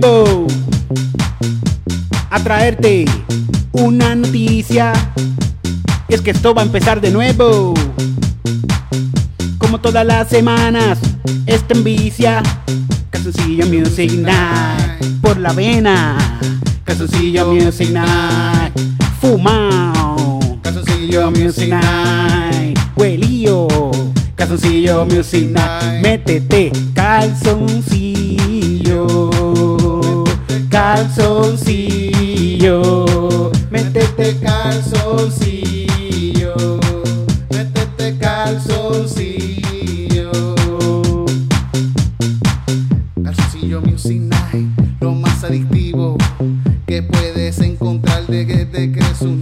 nuevo a traerte una noticia. Es que esto va a empezar de nuevo. Como todas las semanas, esta envicia. Calzoncillo Music Night por la vena. Calzoncillo Music Night. Fumao. Calzoncillo Music Night. Huelío. Calzoncillo Music Night. Métete calzoncillo. Calzoncillo. Métete calzoncillo. Métete calzoncillo. Calzoncillo Music Night, lo más adictivo que puedes encontrar desde que eres un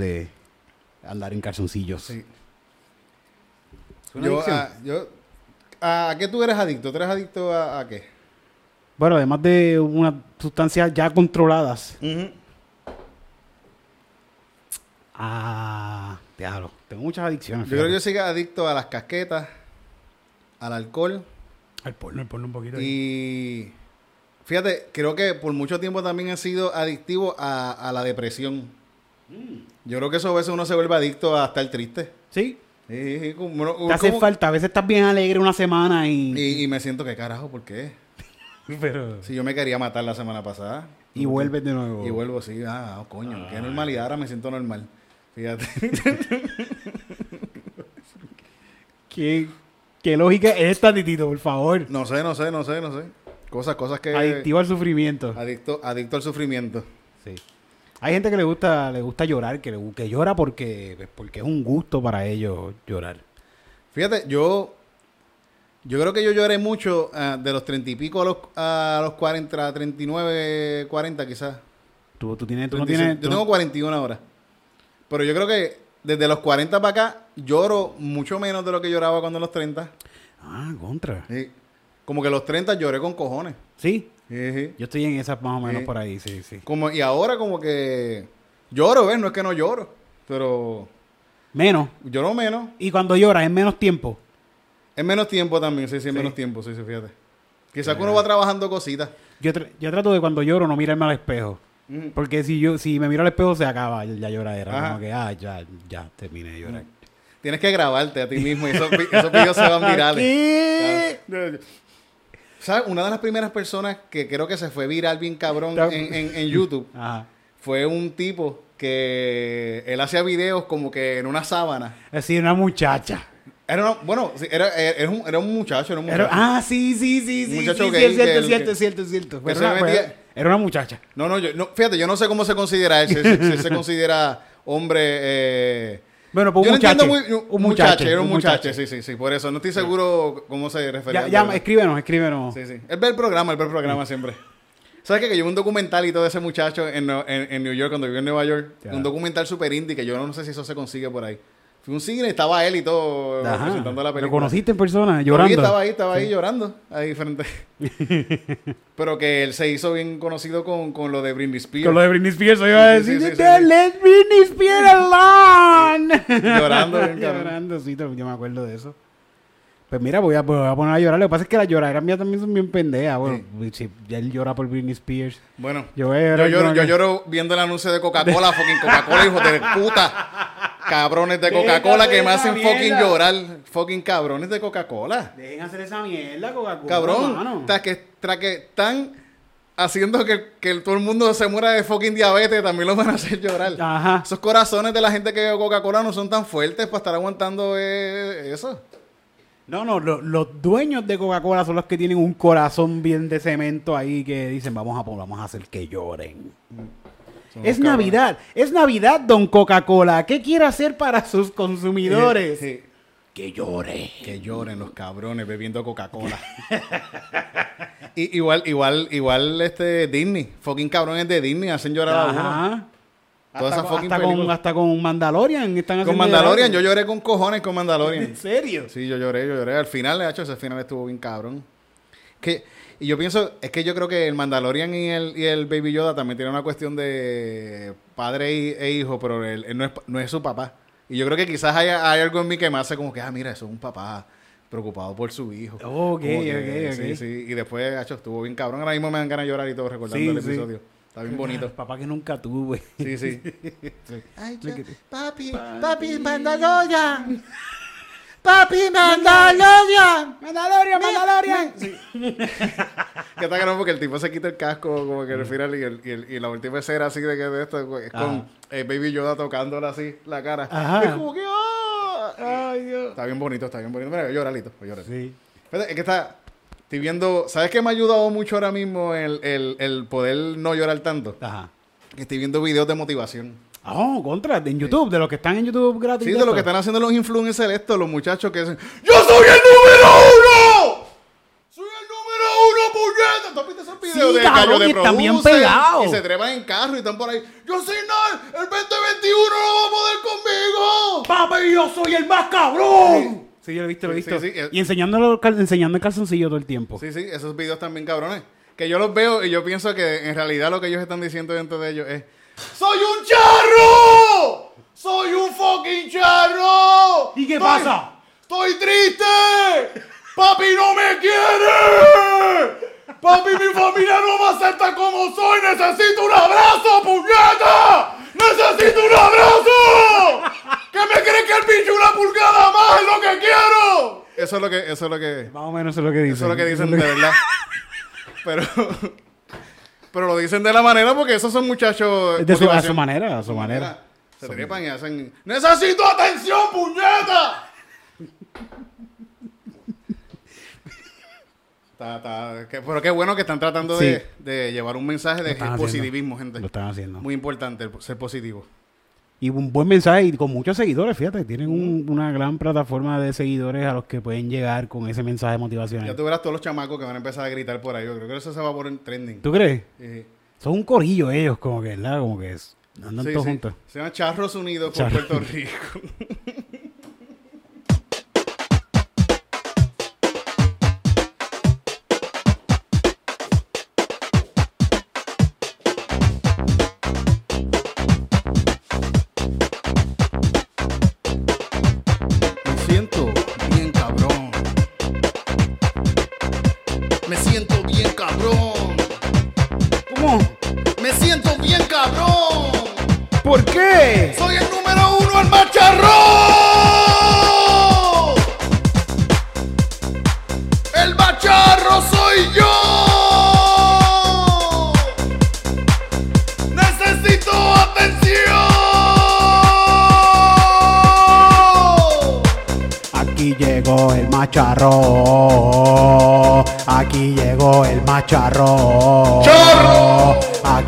de andar en calzoncillos. sí. ¿Es una Yo, ah, yo, ¿A qué tú eres adicto? ¿Tú eres adicto a, a qué? Bueno, además de unas sustancias ya controladas. Ah, diablo. Tengo muchas adicciones. Yo creo que yo soy adicto a las casquetas, al alcohol Al porno, el porno un poquito. ahí. y fíjate, creo que por mucho tiempo también he sido adictivo a, a la depresión. Yo creo que eso a veces uno se vuelve adicto a estar triste. Sí. Sí, sí, como uno- Te hace como- falta. A veces estás bien alegre una semana y... Y, y me siento que carajo, ¿por qué? Pero... Si yo me quería matar la semana pasada. Y vuelves de nuevo. Y vuelvo, sí, ah, oh, coño, qué normalidad, ahora me siento normal. Fíjate. ¿Qué, qué lógica es esta, Titito, por favor? no sé, no sé, no sé, no sé. Cosas, cosas que... Adictivo al sufrimiento. Adicto, adicto al sufrimiento. Sí. Hay gente que le gusta, le gusta llorar, que, le- que llora porque, porque es un gusto para ellos llorar. Fíjate, yo... Yo creo que yo lloré mucho ah, de los treinta y pico a los, a los 40, 39, 40 quizás. Tú, tú tienes, tú no 36. tienes, yo tú tengo 41 ahora. Pero yo creo que desde los 40 para acá lloro mucho menos de lo que lloraba cuando en los 30. Ah, contra. Sí. Como que los 30 lloré con cojones. Sí, Yo estoy en esas más o menos por ahí, sí, sí. Como, y ahora como que lloro, ¿ves? No es que no lloro, pero Menos. lloro menos. Y cuando lloras es menos tiempo. Es menos tiempo también, sí, sí, es Sí. menos tiempo, sí, sí, fíjate. Quizás que uno va trabajando cositas. Yo, tra- yo trato de cuando lloro no mirarme al espejo. Porque si yo si me miro al espejo se acaba la lloradera. Ajá. Como que, ah, ya, ya terminé de llorar. Tienes que grabarte a ti mismo y esos, esos videos se van virales. ¿Qué? ¿Sabes? Una de las primeras personas que creo que se fue viral bien cabrón en, en- en YouTube Ajá. fue un tipo que él hacía videos como que en una sábana. Es decir, una muchacha. Era una- bueno, era, era, un, era un muchacho, era un Era- muchacho. ah, sí, sí, sí, Un sí. muchacho sí, sí, gay cierto, cierto, cierto, cierto. que Era se una, metía- era una muchacha. No, no, yo, no, fíjate, yo no sé cómo se considera él, si, si él se considera hombre... Eh, Bueno, pues un muchacho. muy... un muchacho, era un muchacho, sí, sí, sí, por eso. No estoy seguro cómo se refería. Ya, ya, escríbenos, escríbenos. Sí, sí. Él ve el programa, él ve el programa siempre. ¿Sabes qué? Que yo vi un documental y todo de ese muchacho en, en, en New York, cuando vivió en Nueva York. Un documental super indie que yo no sé si eso se consigue por ahí. Fui a un cine estaba él y todo Ajá. presentando la película. ¿Lo conociste en persona? Llorando. estaba ahí, estaba ahí llorando. Ahí frente. Pero que él se hizo bien conocido con, con lo de Britney Spears. Con lo de Britney Spears, yo iba a Sí, sí, decir, sí, sí, "Don't sí. let Britney Spears alone. Llorando, bien. Llorando, sí, yo me acuerdo de eso. Pues mira, voy a, voy a poner a llorar. Lo que pasa es que las lloraderas mías también son bien pendejas. Bueno, si ya él llora por Britney Spears. Bueno, Yo yo, lloro, yo lloro viendo el anuncio de Coca-Cola, fucking Coca-Cola, hijo de puta. Cabrones de Coca-Cola que me hacen fucking llorar. Fucking cabrones de Coca-Cola. Dejen hacer esa mierda, Coca-Cola. Cabrón, tras que, tras que están haciendo que, que todo el mundo se muera de fucking diabetes, también los van a hacer llorar. Ajá. Esos corazones de la gente que bebe Coca-Cola no son tan fuertes para estar aguantando eh, eso. No, no, lo- los dueños de Coca-Cola son los que tienen un corazón bien de cemento ahí que dicen, vamos a, vamos a hacer que lloren. Son Es. Navidad, es Navidad, don Coca-Cola. ¿Qué quiere hacer para sus consumidores? Sí, Que llore. Que lloren los cabrones bebiendo Coca-Cola. Igual, igual, igual este Disney. Fucking cabrones de Disney hacen llorar a uno. Ajá. Todas Hasta, esas con, fucking hasta, con, hasta con Mandalorian están Con Mandalorian, yo lloré con cojones con Mandalorian. ¿En serio? Sí, yo lloré, yo lloré. Al final, de hecho, ese final estuvo bien cabrón. Que, y yo pienso, es que yo creo que el Mandalorian y el, y el Baby Yoda también tienen una cuestión de padre y- e hijo, pero él, él no, es, no es su papá. Y yo creo que quizás hay, hay algo en mí que me hace como que, ah, mira, eso es un papá preocupado por su hijo. Ok, Como que, ok, ok. Sí, sí. Y después, hecho, estuvo bien cabrón. Ahora mismo me dan ganas de llorar y todo recordando Sí, el sí. episodio. Está bien bonito. Papá que nunca tuve. Sí, sí. Ay, papi, papi, Mandalorian. Papi, Mandalorian. Mandalorian, Mandalorian. Que está cabrón porque el tipo se quita el casco como que final y, el- y, el- y la última escena así de que de esto es con Ajá. eh, Baby Yoda tocándole así la cara. Ajá. Es como que ¡ah! Ay, Dios. Está bien bonito, está bien bonito. Mira, yo lloré, Lito, yo lloré. Sí. Espérate, es que está... Estoy viendo... ¿Sabes qué me ha ayudado mucho ahora mismo el, el, el poder no llorar tanto? Ajá. Que estoy viendo videos de motivación. Oh, contra, en YouTube, de los que están en YouTube gratis. Sí, de lo esto. que están haciendo los influencers estos, los muchachos que dicen ¡Yo soy el número uno! ¡Soy el número uno, puñeta! ¿Tú has visto esos videos Sí, de cabrón, de están bien pegados. Y se trepan en carro y están por ahí ¡Yo soy Nal! ¡El 2021 no va a poder conmigo! Papi, yo soy el más cabrón. Sí, yo lo he visto, lo he Sí, visto. sí, sí. Y enseñándolo, enseñando el calzoncillo todo el tiempo. Sí, sí, esos videos también cabrones. Que yo los veo y yo pienso que en realidad lo que ellos están diciendo dentro de ellos es ¡Soy un charro! ¡Soy un fucking charro! ¿Y qué Estoy- pasa? ¡Estoy triste! ¡Papi no me quiere! ¡Papi, mi familia no me acepta como soy! ¡Necesito un abrazo, puñeta! ¡Necesito un abrazo! ¿Qué me creen que el bicho una pulgada más es lo que quiero? Eso es lo que, eso es lo que, Más o menos eso es lo que dicen. eso es lo que dicen de verdad. Pero, pero lo dicen de la manera porque esos son muchachos. De su, a su manera, a su manera. Se trepan y hacen. ¡Necesito atención, puñeta! Está- está- que- pero qué bueno que están tratando Sí. de, de llevar un mensaje de haciendo. positivismo, gente. Lo están haciendo. Muy importante el ser positivo. Y un buen mensaje y con muchos seguidores, fíjate. Tienen un- una gran plataforma de seguidores a los que pueden llegar con ese mensaje motivacional. Ya tú verás todos los chamacos que van a empezar a gritar por ahí. Yo creo que eso se va a poner trending. ¿Tú crees? Sí. Son un corillo ellos, como que, ¿verdad? Como que es- andan Sí, todos sí. juntos. Se llama Charros Unidos por Charros. Puerto Rico.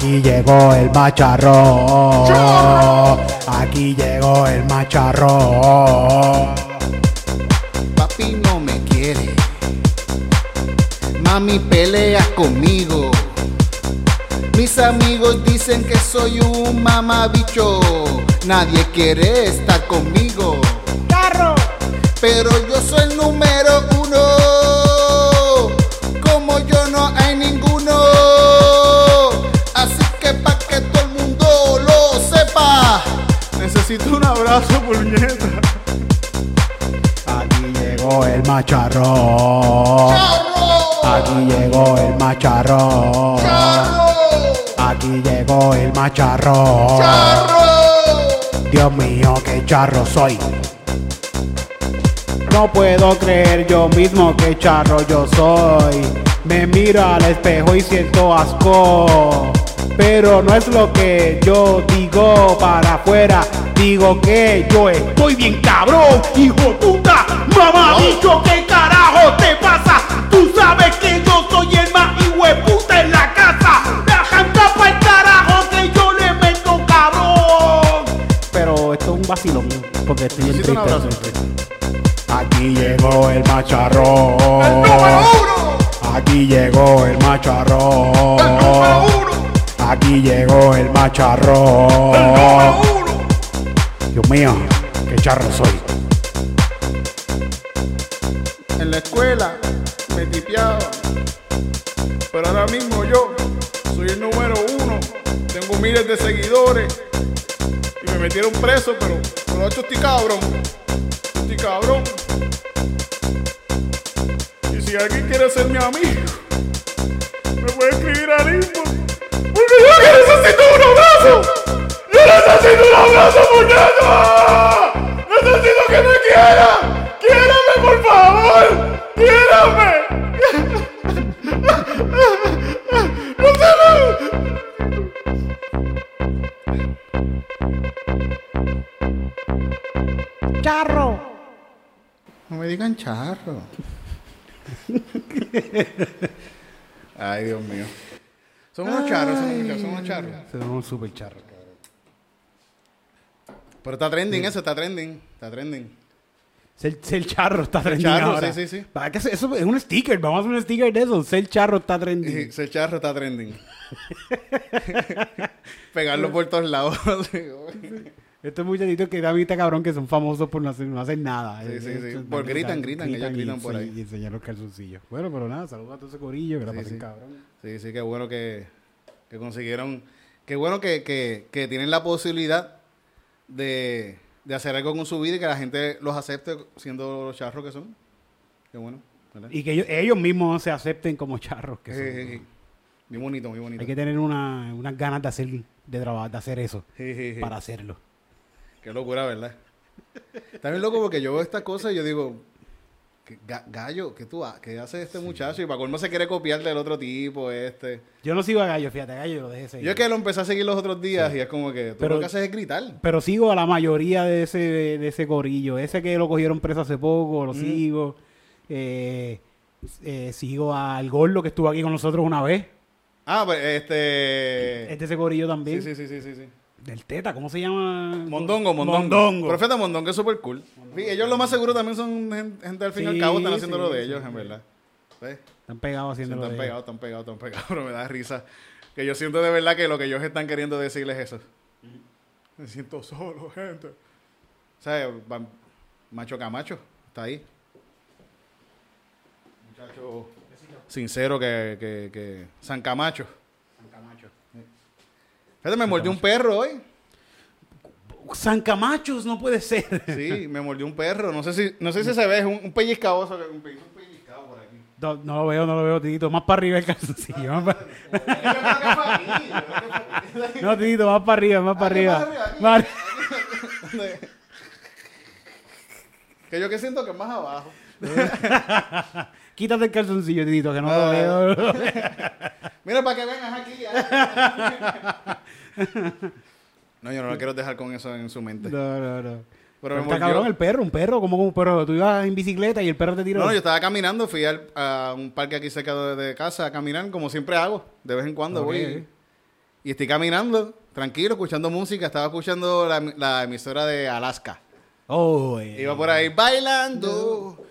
Aquí llegó el macharro. ¡Charro! Aquí llegó el macharro. Papi no me quiere. Mami pelea conmigo. Mis amigos dicen que soy un mamabicho. Nadie quiere estar conmigo. ¡Carro! Pero yo soy el número uno. Necesito un abrazo, puñeta. Aquí llegó el macharro. ¡Charro! Aquí llegó el macharro. ¡Charro! Aquí llegó el macharro. ¡Charro! Dios mío, qué charro soy. No puedo creer yo mismo que charro yo soy. Me miro al espejo y siento asco. Pero no es lo que yo digo para afuera. Digo que yo estoy bien cabrón, hijo puta. Mamá, dicho, ¿qué carajo te pasa? Tú sabes que yo soy el más hijo de puta en la casa. Viajando para el carajo que yo le meto cabrón. Pero esto es un vacilón, porque estoy en abrazo. Aquí llegó el macharro. ¡El número uno! Aquí llegó el macharro. ¡El número uno! Aquí llegó el macharro. ¡El! Dios mío, qué charro soy. En la escuela me tipeaba. Pero ahora mismo yo soy el número uno. Tengo miles de seguidores. Y me metieron preso, pero, pero esto estoy cabrón. Estoy cabrón. Y si alguien quiere ser mi amigo, me puede escribir al inbox. Porque yo que necesito un abrazo. Yo necesito un abrazo, puñeta. Necesito que me quieran. ¡Quiérame, por favor! ¡Quiérame! ¡No se me... Charro. No me digan charro. Ay, Dios mío. Son unos charros, son unos charros, son unos charros. Super charro. Pero está trending eso, está trending. Está trending. Ser, ser charro está trending charro, ahora. sí, sí, sí. ¿Para qué Eso es un sticker. Vamos a hacer un sticker de eso. Ser charro está trending. Sí, Ese charro está trending. Pegarlo por todos lados. Estos muchachitos que también está cabrón que son famosos por no hacer, no hacer nada. Sí, sí, Eh, sí. estos Por gritan, están- gritan, ellos y gritan por ahí. Y enseñan los calzoncillos. Bueno, pero nada, saludos a todo ese corillo que la pasen sí. cabrón. Sí, sí, qué bueno que, que consiguieron. Qué bueno que, que, que tienen la posibilidad de, de hacer algo con su vida y que la gente los acepte siendo los charros que son. Qué bueno. ¿verdad? Y que ellos, ellos mismos se acepten como charros que son. Sí. Muy bonito, muy bonito. Hay que tener una, unas ganas de hacer, de, trabajar, de hacer eso. Para hacerlo. Qué locura, ¿verdad? También loco porque yo veo estas cosas y yo digo, ¿qué ga- gallo, ¿qué tú ha- qué hace este muchacho? Y para colmo se quiere copiar del otro tipo, este. Yo no sigo a Gallo, fíjate, a Gallo lo dejé seguir. Yo es que lo empecé a seguir los otros días y es como que tú Pero- lo que haces es gritar. Pero sigo a la mayoría de ese, de ese corillo. Ese que lo cogieron preso hace poco, lo sigo. Eh, eh, sigo al Gordo que estuvo aquí con nosotros una vez. Ah, pues este. Este ese corillo también. Sí, sí, sí, sí, sí. Del Teta, ¿cómo se llama? Mondongo, Mondongo. Mondongo. Profeta Mondongo es súper cool. Sí, ellos lo más seguro también son gen- gente al fin y al cabo, están haciendo sí, lo de sí, ellos, sí. en verdad. ¿Ves? Están pegados Sí, haciendo están pegados, están pegados, están pegados, pero me da risa. Que yo siento de verdad que lo que ellos están queriendo decirles es eso. Me siento solo, gente. O sea, Macho Camacho está ahí. Muchacho sincero que, que, que San Camacho. Fíjate, me mordió un perro hoy. San Camachos no puede ser. Sí, me mordió un perro. No sé si, no sé si se ve, es un, un pellizcaboso. Un, pe- un pellizcado por aquí. No, no lo veo, no lo veo, Tito. Más para arriba el calzoncillo. Más pa-. No, Tito, más para arriba, más para arriba. Más- Que yo que siento que es más abajo. Quítate el calzoncillo, Tito, que no lo veo. Mira, para que vengas aquí. No, yo no lo quiero dejar con eso en su mente. No, no, no. Pero Está cabrón el perro, un perro, como un perro. Tú ibas en bicicleta y el perro te tiró. No, no, yo estaba caminando, fui al- a un parque aquí cerca de, de casa a caminar, como siempre hago. De vez en cuando voy. Y estoy caminando, tranquilo, escuchando música. Estaba escuchando la, la emisora de Alaska. Oh, eh. Iba por ahí bailando.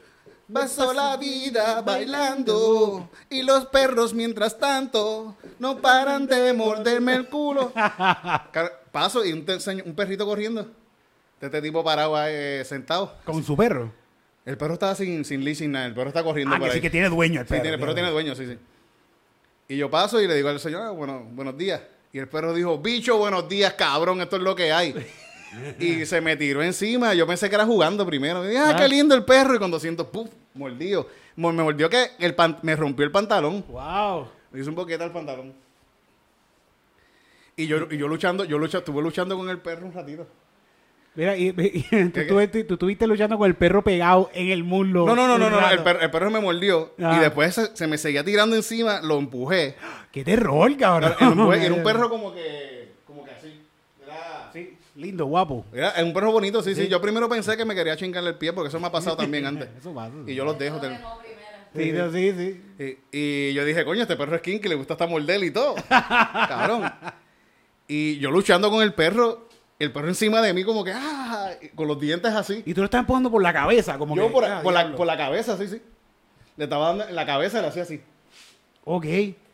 Pasó la vida bailando. Y los perros, mientras tanto, no paran de morderme el culo. Car- Paso y un, te- un perrito corriendo. De este tipo parado ahí, eh, sentado. Con su perro. El perro estaba sin, sin leash, sin nada. El perro está corriendo Ah, por que ahí. sí que tiene dueño el Sí, perro. tiene, el perro tiene dueño, sí, sí. Y yo paso y le digo al señor, ah, bueno, buenos días. Y el perro dijo, bicho, buenos días, cabrón, esto es lo que hay. y se me tiró encima. Yo pensé que era jugando primero. Y dije, ah, Ah. qué lindo el perro. Y cuando siento, puf, mordido. Mo- Me mordió que el pan- me rompió el pantalón. Wow. Me hizo un boquete al pantalón. Y yo, y yo luchando, yo lucha, estuve luchando con el perro un ratito. Mira, y, tú, ¿Qué, tuve- tú estuviste luchando con el perro pegado en el muslo. No, no, no, no, no. El, perro, el perro me mordió. Ah. Y después se, se me seguía tirando encima, lo empujé. Qué terror, cabrón. Era un perro como que, como que así. Era, Sí, lindo, guapo. era un perro bonito, sí, sí, Sí. Yo primero pensé que me quería chingarle el pie porque eso me ha pasado también antes. Eso pasa. Y yo los dejo. del- Sí, no, sí, sí. Y, y yo dije, coño, este perro es kinky, le gusta hasta morder y todo. Cabrón. Y yo luchando con el perro, el perro encima de mí como que, ah, con los dientes así. Y tú lo estás empujando por la cabeza, como yo que. por, ah, por la, por la cabeza, sí, sí. Le estaba dando en la cabeza, le hacía así. Ok.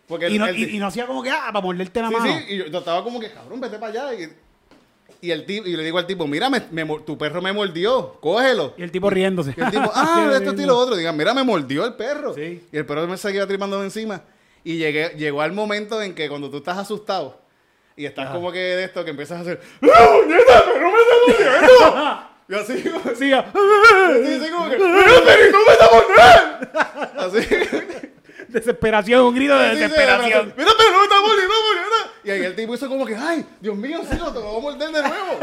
Porque el- y, no, el- y- y no hacía como que, ah, para morderte la Sí, mano. sí, y yo, yo estaba como que, cabrón, vete para allá. Y, y el tipo, y le digo al tipo, mira, me- tu perro me mordió, cógelo. Y el tipo riéndose. Y el tipo, ah, esto y lo otro. Digan, mira, me mordió el perro. Sí. Y el perro me seguía tripando encima. Y llegué, llegó al momento en que cuando tú estás asustado y estás Ajá. como que de esto, que empiezas a hacer, ¡Ah, puñeta, el perro me está mordiendo! y así, como, Sí, ah. así, como que, ¡Mira, perrito me está mordiendo! Así. Desesperación, un grito de desesperación. Mira, pero no me está mordiendo. Y ahí el tipo hizo como que, ay, Dios mío, sí, lo te lo voy a morder de nuevo.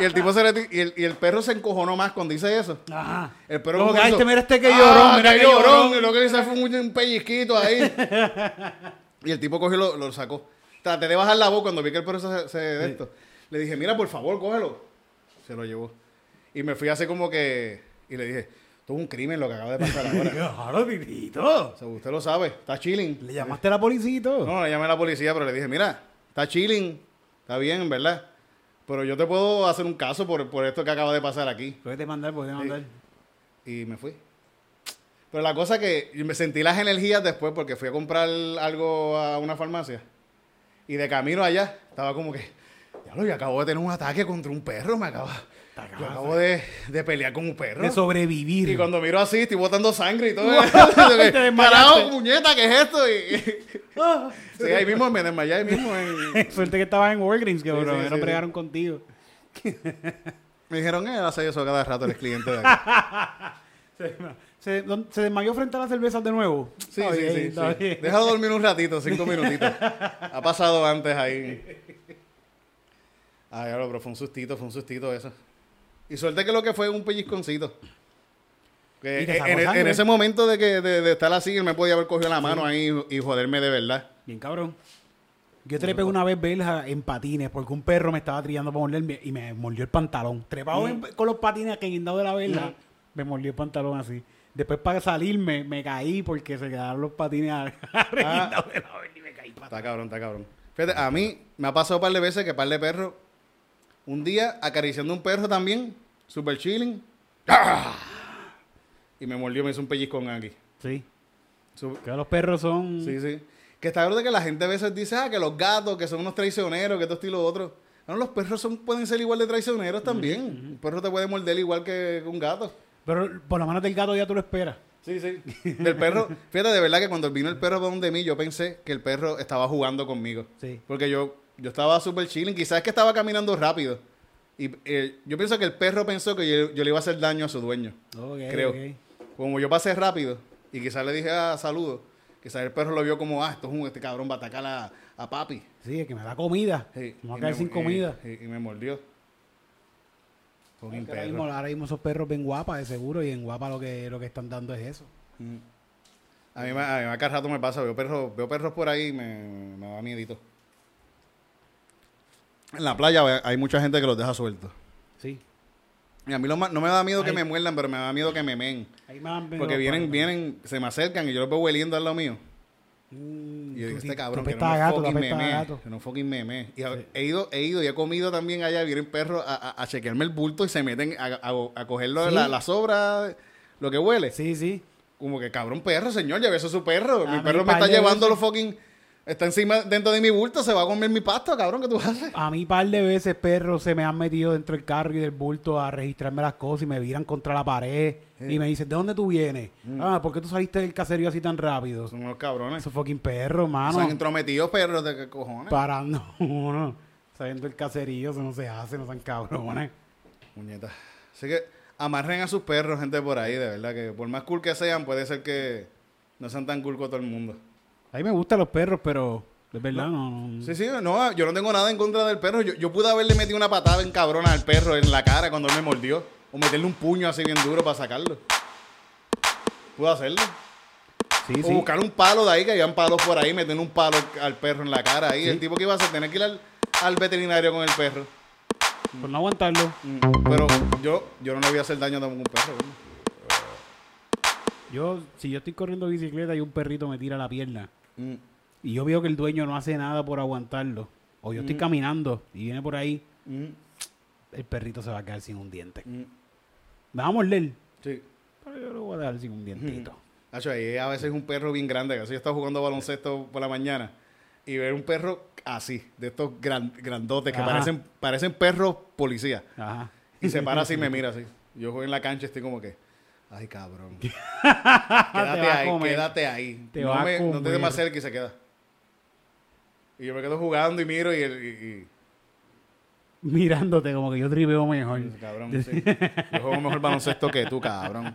y el tipo se le, y el, y el perro se encojonó más cuando dice eso. Ajá. El perro Como que, este, mira este que "Ah, llorón, mira que que llorón. llorón. Y lo que hizo fue un, un pellizquito ahí. y el tipo cogió y lo, lo sacó. Traté de bajar la voz cuando vi que el perro se, se de esto. Le dije, mira, por favor, cógelo. Se lo llevó. Y me fui así como que, y le dije, esto es un crimen lo que acaba de pasar ahora. Claro, titito. O sea, usted lo sabe, está chilling. Le llamaste a la policía y todo. No, le llamé a la policía, pero le dije, mira, está chilling, está bien, ¿verdad? Pero yo te puedo hacer un caso por, por esto que acaba de pasar aquí. Puedes mandar, puedes mandar. Y me fui. Pero la cosa que me sentí las energías después porque fui a comprar algo a una farmacia. Y de camino allá estaba como que, diablo, yo acabo de tener un ataque contra un perro, me acaba. Yo acabo de, de pelear con un perro. De sobrevivir. Y cuando miro así, estoy botando sangre y todo. Carajo, muñeta, ¿qué es esto? Y, Ah. sí, ahí mismo me desmayé, ahí mismo. en- Suerte que estabas en Walgreens, que Sí, bro, sí, no sí, bregaron contigo. Me dijeron, eh, hace eso cada rato, eres cliente de aquí. Se, desmayó frente a las cervezas de nuevo. Sí, Está sí, bien, sí. sí. Déjalo dormir un ratito, cinco minutitos. Ha pasado antes ahí. Ay, pero fue un sustito, fue un sustito eso. Y suerte que lo que fue un pellizconcito. Que ¿Y te sacó en, ese momento de, que, de, de estar así, él me podía haber cogido la mano ahí y joderme de verdad. Bien cabrón. Yo trepé una vez verja en patines porque un perro me estaba trillando para morderme y me mordió el pantalón. Trepado en- con los patines que guindado de la verja, me mordió el pantalón así. Después para salirme me caí porque se quedaron los patines arreguindados de la verja y me caí Está cabrón, está cabrón. Fíjate, a mí me ha pasado un par de veces que par de perros, un día acariciando un perro también, super chilling, ¡ah! y me mordió, me hizo un pellizcón aquí. Sí. Que los perros son... Sí, sí. Que está claro que la gente a veces dice, ah, que los gatos, que son unos traicioneros, que esto y lo otro. No, los perros son, pueden ser igual de traicioneros también. Un perro te puede morder igual que un gato. Pero por la mano del gato ya tú lo esperas. Sí, sí. Del perro, fíjate, de verdad que cuando vino el perro donde mí, yo pensé que el perro estaba jugando conmigo. Sí. Porque yo, yo estaba súper chilling, quizás es que estaba caminando rápido. Y eh, yo pienso que el perro pensó que yo, yo le iba a hacer daño a su dueño. Creo. Como yo pasé rápido y quizás le dije ah, saludo, quizás el perro lo vio como, ah, esto es un, este cabrón va a atacar a, a papi. Sí, es que me da comida. Sí, Me voy a caer me- sin comida. Y, y me mordió. Ahora mismo, ahora mismo esos perros ven guapa, de seguro, y en guapa lo que, lo que están dando es eso. Mm. A mí, me- a mí a rato me pasa, veo perros, veo perros por ahí y me, me da miedito. En la playa hay mucha gente que los deja sueltos. Sí. Y a mí lo ma- no me da miedo que Ay. me muerdan, pero me da miedo que me men. Ahí me Porque vienen, vienen, se me acercan y yo los veo hueliendo al lado mío. Mm, Y yo digo, tú este cabrón, tú que no apestas a me gato, tú fucking apestas a meme. gato. Que no fucking meme. Y a- he ido, he ido y he comido también allá, vienen perros a, a, a chequearme el bulto y se meten a, a, a cogerlo Sí. la, la sobra, lo que huele. Sí, sí. Como que cabrón perro, señor, ya eso es su perro. A mi mí perro me par está de llevando veces- los fucking. Está encima, dentro de mi bulto, se va a comer mi pasto, cabrón, ¿qué tú haces? A mí par de veces perros se me han metido dentro del carro y del bulto a registrarme las cosas y me viran contra la pared y me dicen, ¿de dónde tú vienes? Mm. Ah, ¿por qué tú saliste del caserío así tan rápido? Son unos cabrones. Esos fucking perros, mano. Son entrometidos perros de qué cojones. Parando uno. Saliendo del caserío, eso no se hace, no sean cabrones. Muñeta. Así que amarren a sus perros, gente por ahí, de verdad, que por más cool que sean, puede ser que no sean tan cool con todo el mundo. A mí me gustan los perros, pero de verdad no. no- Sí, sí, no, yo no tengo nada en contra del perro. Yo, yo pude haberle metido una patada en cabrona al perro en la cara cuando él me mordió. O meterle un puño así bien duro para sacarlo. Pude hacerlo. Sí, O sí. buscar un palo de ahí, que habían palos por ahí, meterle un palo al perro en la cara ahí. Sí. El tipo que iba a hacer, tener que ir al, al veterinario con el perro. Por no aguantarlo. Mm, Pero yo, yo no le voy a hacer daño a ningún perro. ¿no? Yo, si yo estoy corriendo bicicleta y un perrito me tira la pierna Mm, y yo veo que el dueño no hace nada por aguantarlo, o yo estoy Mm. caminando y viene por ahí, mm, el perrito se va a quedar sin un diente. mm. Me va a morder, Sí. pero yo lo voy a dejar sin un dientito. Nacho, ahí a veces es un perro bien grande. Que así yo estaba jugando baloncesto por la mañana y ver un perro así, de estos gran- grandotes que Ajá. parecen, parecen perros policía. Ajá. Y se para así y me mira así. Yo juego en la cancha y estoy como que, ay cabrón. Te quédate ahí, quédate ahí. Te no, va a me, no te des más cerca y se queda. Y yo me quedo jugando y miro y, el- y- y- Mirándote como que yo tripeo mejor. cabrón, sí. Yo juego mejor baloncesto que tú, cabrón.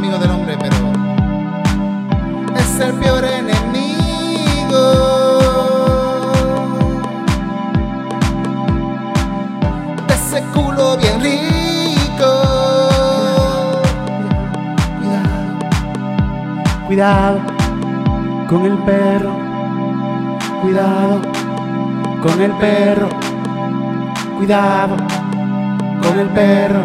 Amigo del hombre, pero es el peor enemigo. Ese culo bien rico. Cuidado. Cuidado con el perro. Cuidado con el perro. Cuidado con el perro.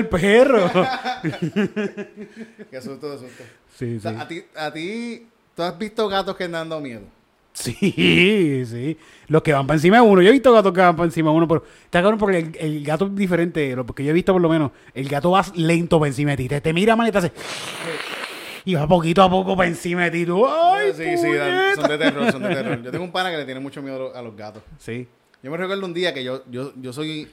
El perro. Qué susto, qué susto. Sí, O sea, a ti, a ti, ¿tú has visto gatos que andan dando miedo? Sí, sí. Los que van para encima de uno. Yo he visto gatos que van para encima de uno, pero está cabrón porque el, el gato es diferente. Lo porque yo he visto por lo menos. El gato va lento para encima de ti. Te, te mira, man, y te hace. Y va poquito a poco para encima de ti. Tú, ¡ay, sí, sí, puñeta! son de terror, son de terror. Yo tengo un pana que le tiene mucho miedo a los- a los gatos. Sí. Yo me recuerdo un día que yo, yo, yo soy...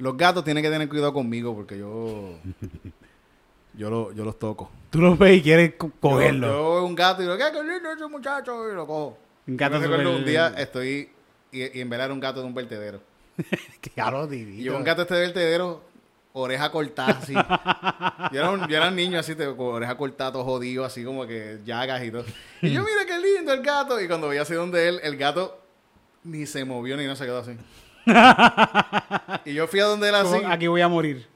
Los gatos tienen que tener cuidado conmigo porque yo... Yo, lo- yo los toco. Tú lo ves y quieres co- Yo, cogerlo. yo veo un gato y digo, ¿qué, qué lindo ese muchacho? Y lo cojo. Un Yo gato me recuerdo súper- un día estoy... Y, y en verdad era un gato de un vertedero. Y divino. yo un gato este vertedero, oreja cortada así. yo, era un, yo era un niño así, te- con oreja cortada, todo jodido, así como que llagas y todo. Y yo, mira qué lindo el gato. Y cuando veía así donde él, el gato ni se movió ni no se quedó así. y yo fui a donde él así. Aquí voy a morir.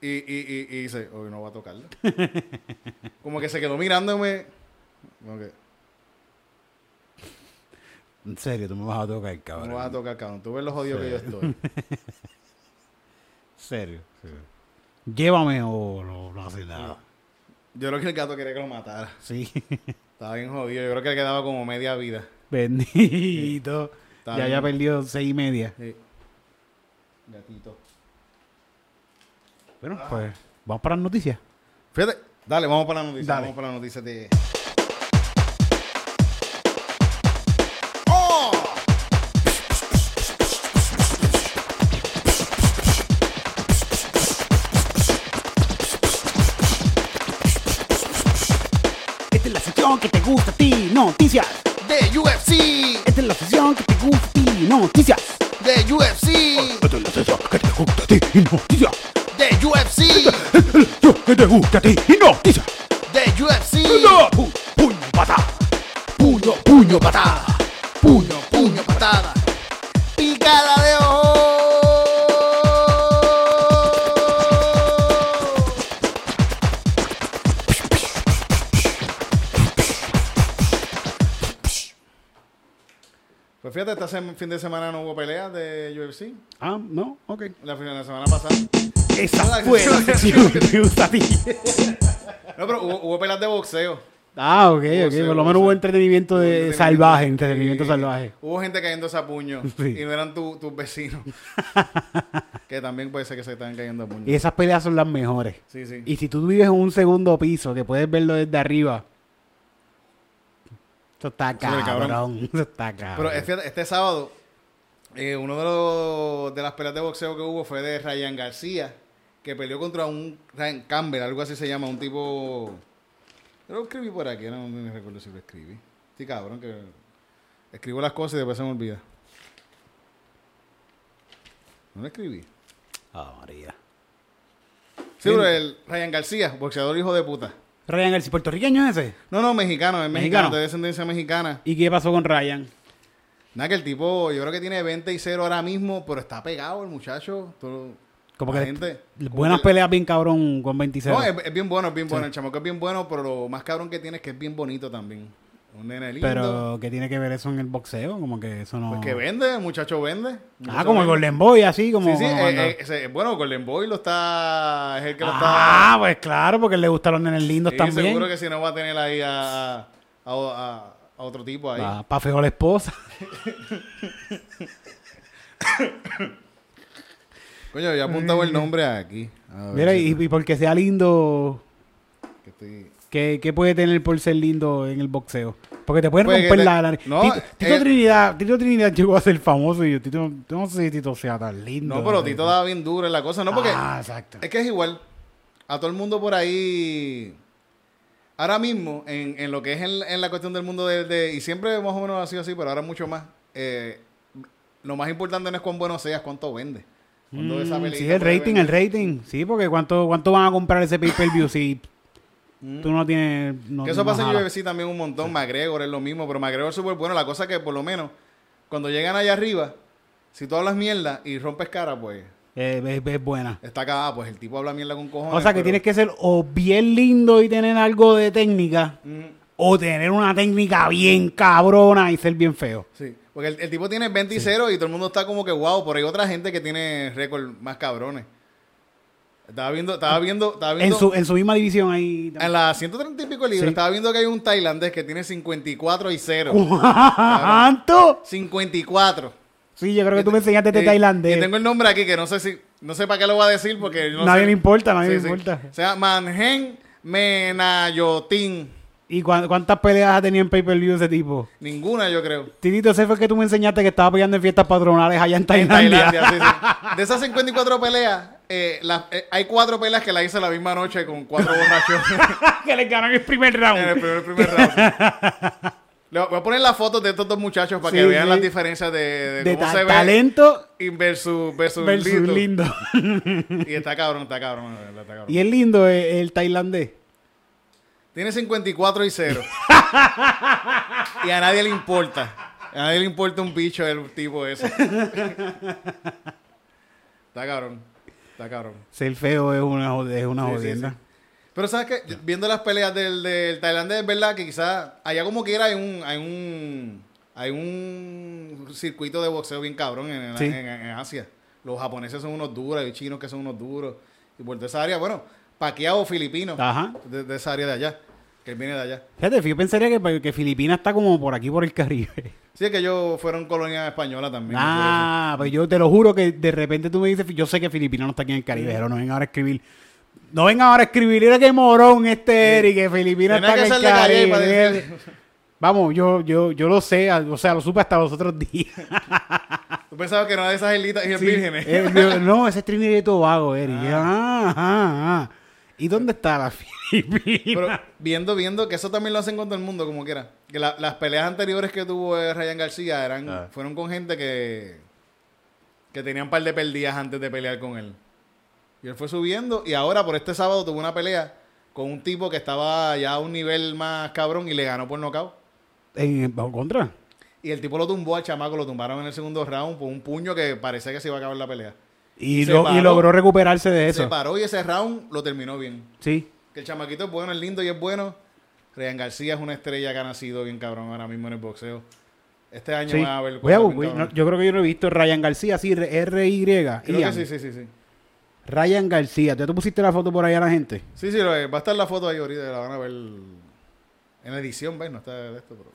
Y, y, y, y dice, hoy no va a tocarlo. como que se quedó mirándome. Como que, En serio, tú me vas a tocar, no cabrón. me vas a tocar, cabrón. Tú ves lo jodido que yo estoy. Serio. Llévame o no, no hace nada. Yo creo que el gato quería que lo matara. Sí. Estaba bien jodido. Yo creo que le quedaba como media vida. Bendito. Está ya bien. haya perdido seis y media. Sí. Gatito. Bueno, pues vamos para las noticias. Fíjate, dale, vamos para la noticia. Dale. Vamos para la noticia de. Esta es la sección que te gusta a ti, noticias. De UFC. Esta es la sección que te gusta a ti, noticias. De UFC. Esta es la sección que te gusta a ti, noticias. De UFC. Esta es la sección que te gusta a ti, noticias. De UFC. Pu- Puño, pata. Puño, puño, patada. Fin de semana no hubo peleas de UFC. Ah, no, ok. La, la semana pasada. Esa fue la sección ti. No, pero hubo, hubo peleas de boxeo. Ah, ok, ok. Boxeo, Por lo menos hubo entretenimiento de Entretenimiento. salvaje, entretenimiento salvaje. Hubo gente cayéndose a puño Sí. y no eran tu- tus vecinos. que también puede ser que se estaban cayendo a puño. Y esas peleas son las mejores. Sí, sí. Y si tú vives en un segundo piso, que puedes verlo desde arriba. Eso está cabrón. cabrón. Eso está cabrón. Pero fíjate, este sábado, eh, uno de, los, de las peleas de boxeo que hubo fue de Ryan García, que peleó contra un Ryan Campbell, algo así se llama, un tipo... Lo escribí por aquí, no me recuerdo si lo escribí. Sí, cabrón, que escribo las cosas y después se me olvida. No lo escribí. Ah, María. Sí, pero el Ryan García, boxeador hijo de puta. Ryan, el puertorriqueño es ese. No, no, mexicano, es mexicano, ¿Mexicano? de descendencia mexicana. ¿Y qué pasó con Ryan? Nada, que el tipo, yo creo que tiene 20 y 0 ahora mismo, pero está pegado el muchacho. Todo- Como que gente- como buenas que- peleas bien cabrón con 26. No, es, es bien bueno, es bien bueno. El chamaco es bien bueno, pero lo más cabrón que tiene es que es bien bonito también. Un nene lindo. Pero, ¿qué tiene que ver eso en el boxeo? Como que eso no... Pues que vende, el muchacho vende. Ah, como el. Golden Boy, así como... Sí, sí, como eh, eh, bueno, Golden Boy lo está. Es el que lo Ah, está. pues claro, porque le gustan los nenes lindos Sí, también. seguro que si no va a tener ahí a, a, a- a otro tipo ahí. Pa, pa feo la esposa. Coño, he apuntado el nombre aquí. Ver Mira, y, y porque sea lindo, que estoy- ¿qué, qué puede tener por ser lindo en el boxeo? Porque te pueden Pues romper te- la... no, Tito, Tito eh, Trinidad, Tito Trinidad llegó a ser famoso y yo, Tito, no sé si Tito sea tan lindo. No, pero Tito daba bien duro en la cosa, ¿no? Porque Ah, exacto. es que es igual. A todo el mundo por ahí. Ahora mismo, en, en lo que es en, en la cuestión del mundo de, de- Y siempre más o menos ha sido así, pero ahora mucho más. eh, lo más importante no es cuán bueno seas, cuánto vende. Cuando esa Mm, sí, el rating, vender. el rating. Sí, porque ¿cuánto, cuánto van a comprar ese pay-per-view si Mm. tú no tienes... No, Que eso no pasa en? UFC también un montón. McGregor es lo mismo, pero McGregor es súper bueno. La cosa que, por lo menos, cuando llegan allá arriba, si tú hablas mierda y rompes cara, pues Eh, es, es buena. está acá. Pues el tipo habla mierda con cojones. O sea, que pero- tienes que ser o bien lindo y tener algo de técnica, Mm, o tener una técnica bien cabrona y ser bien feo. sí. Porque el, el tipo tiene 20 y 0 y todo el mundo está como que wow. Por ahí otra gente que tiene récord más cabrones. Estaba viendo, estaba viendo, estaba En viendo. su, en su misma división ahí. En la 130 y pico libras, Sí. estaba viendo que hay un tailandés que tiene 54 y 0. ¿Cuánto? 54. Sí, yo creo que tú me enseñaste este tailandés. Y tengo el nombre aquí que no sé si, no sé para qué lo voy a decir porque no Nadie sé. le importa, nadie le Sí, sí. importa. Se llama Manhen Menayotin. ¿Y cuán- cuántas peleas ha tenido en pay-per-view ese tipo? Ninguna, yo creo. Titito, ese fue el que tú me enseñaste que estaba peleando en fiestas patronales allá en En Tailandia. Tailandia, sí, sí. De esas 54 peleas, eh, las- eh, hay cuatro peleas que la hice la misma noche con cuatro borrachos que le ganaron el primer en el round. primer, primer round. Le voy a poner las fotos de estos dos muchachos para Sí, que vean las diferencias de, de De cómo ta- se ve talento y versus, versus, versus lindo. lindo. Y está cabrón, está cabrón. está cabrón. y es lindo el, el tailandés. Tiene 54 y 0. y a nadie le importa. A nadie le importa un bicho el tipo ese. está cabrón. Está cabrón. Ser feo es una, es una Sí, sí, jodienda. sí. Pero sabes que viendo las peleas del, del tailandés, es verdad que quizás allá como quiera hay un, hay un hay un circuito de boxeo bien cabrón en, en- Sí. en- en Asia. Los japoneses son unos duros, hay chinos que son unos duros. Y por toda esa área, bueno, Paquiao filipino Ajá. de, de esa área de allá, que él viene de allá. Fíjate, yo pensaría que, que Filipinas está como por aquí, por el Caribe. Sí, es que ellos fueron colonia española también. Ah, pues yo te lo juro que de repente tú me dices, yo sé que Filipinas no está aquí en el Caribe, pero no vengan ahora a escribir. No vengan ahora a escribir, era que morón este Eric, que Filipinas Tenía está que aquí en el Caribe Vamos, yo, yo, yo lo sé, o sea, lo supe hasta los otros días. Tú pensabas que no era de esas islitas y Sí, vírgenes. eh, no, ese es Trinidad y Tobago, Eric. Ah, ah, ah. ¿Y dónde está la Filipinas? Pero viendo, viendo que eso también lo hacen con todo el mundo, como quiera. Que la- las peleas anteriores que tuvo eh, Ryan García eran, Ah. fueron con gente que, que tenían un par de perdidas antes de pelear con él. Y él fue subiendo y ahora por este sábado tuvo una pelea con un tipo que estaba ya a un nivel más cabrón y le ganó por nocaut. En, contra. Y el tipo lo tumbó al chamaco, lo tumbaron en el segundo round por un puño que parecía que se iba a acabar la pelea. Y, Se logró recuperarse de Se eso. paró y ese round lo terminó bien. Sí. Que el chamaquito es bueno, es lindo y es bueno. Ryan García es una estrella que ha nacido bien cabrón ahora mismo en el boxeo. Este año sí. va a haber Voy a- voy- no, yo creo que yo no he visto Ryan García, sí, R-Y. Creo que sí, sí, sí, sí. Ryan García. ¿Ya tú pusiste la foto por ahí a la gente? Sí, sí, lo es. va a estar la foto ahí ahorita, la van a ver en edición, ¿ves? No está de esto, pero...